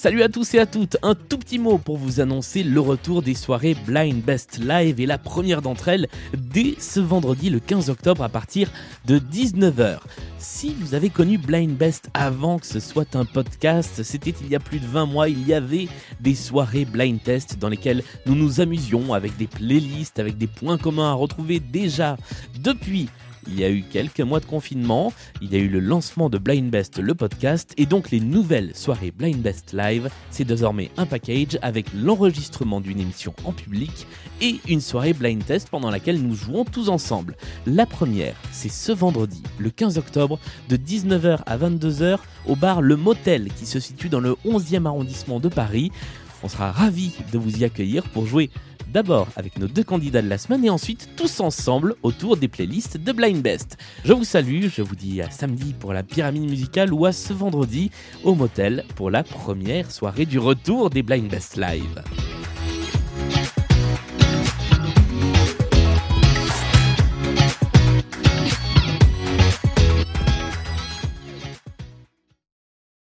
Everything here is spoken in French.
Salut à tous et à toutes, un tout petit mot pour vous annoncer le retour des soirées Blind Best Live et la première d'entre elles dès ce vendredi le 15 octobre à partir de 19h. Si vous avez connu Blind Best avant que ce soit un podcast, c'était il y a plus de 20 mois, il y avait des soirées blind test dans lesquelles nous nous amusions avec des playlists, avec des points communs à retrouver déjà depuis il y a eu quelques mois de confinement, il y a eu le lancement de Blind Best, le podcast, et donc les nouvelles soirées Blind Best Live. C'est désormais un package avec l'enregistrement d'une émission en public et une soirée blind test pendant laquelle nous jouons tous ensemble. La première, c'est ce vendredi, le 15 octobre, de 19h à 22h au bar Le Motel qui se situe dans le 11e arrondissement de Paris. On sera ravis de vous y accueillir pour jouer d'abord avec nos deux candidats de la semaine et ensuite tous ensemble autour des playlists de Blind Best. Je vous salue, je vous dis à samedi pour la pyramide musicale ou à ce vendredi au motel pour la première soirée du retour des Blind Best Live.